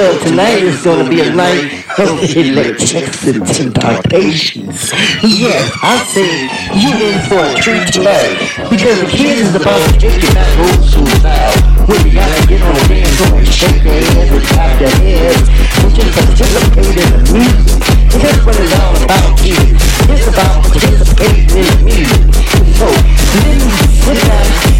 because tonight is gonna be a night of electrics and temptations. Yes, I say you in for a treat tonight because the kids is about to take you back old school style. When you gotta get on the dance floor and shake their hands and clap their hands and just participate in the music. And that's what it's all about, kids. It's about participating in the music. So, let me sit down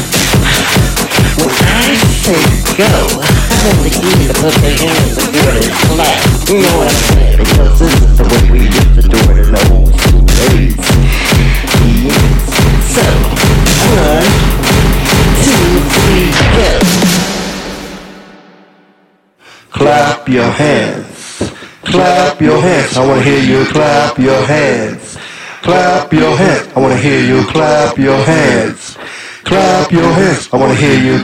go, want the kids to put their hands together and clap. You know what I'm? Because this is the way we to do it in the old school one, two, three, go. Clap your hands. Clap your hands. I wanna hear you clap your hands. Clap your hands. I wanna hear you clap your hands. Clap your hands. I wanna hear you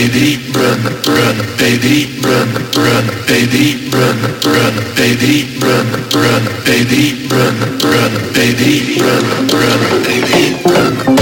baby, run, run, baby, run, run, baby, run, run, baby, run, run, baby, run, run, baby, run, run, baby, run.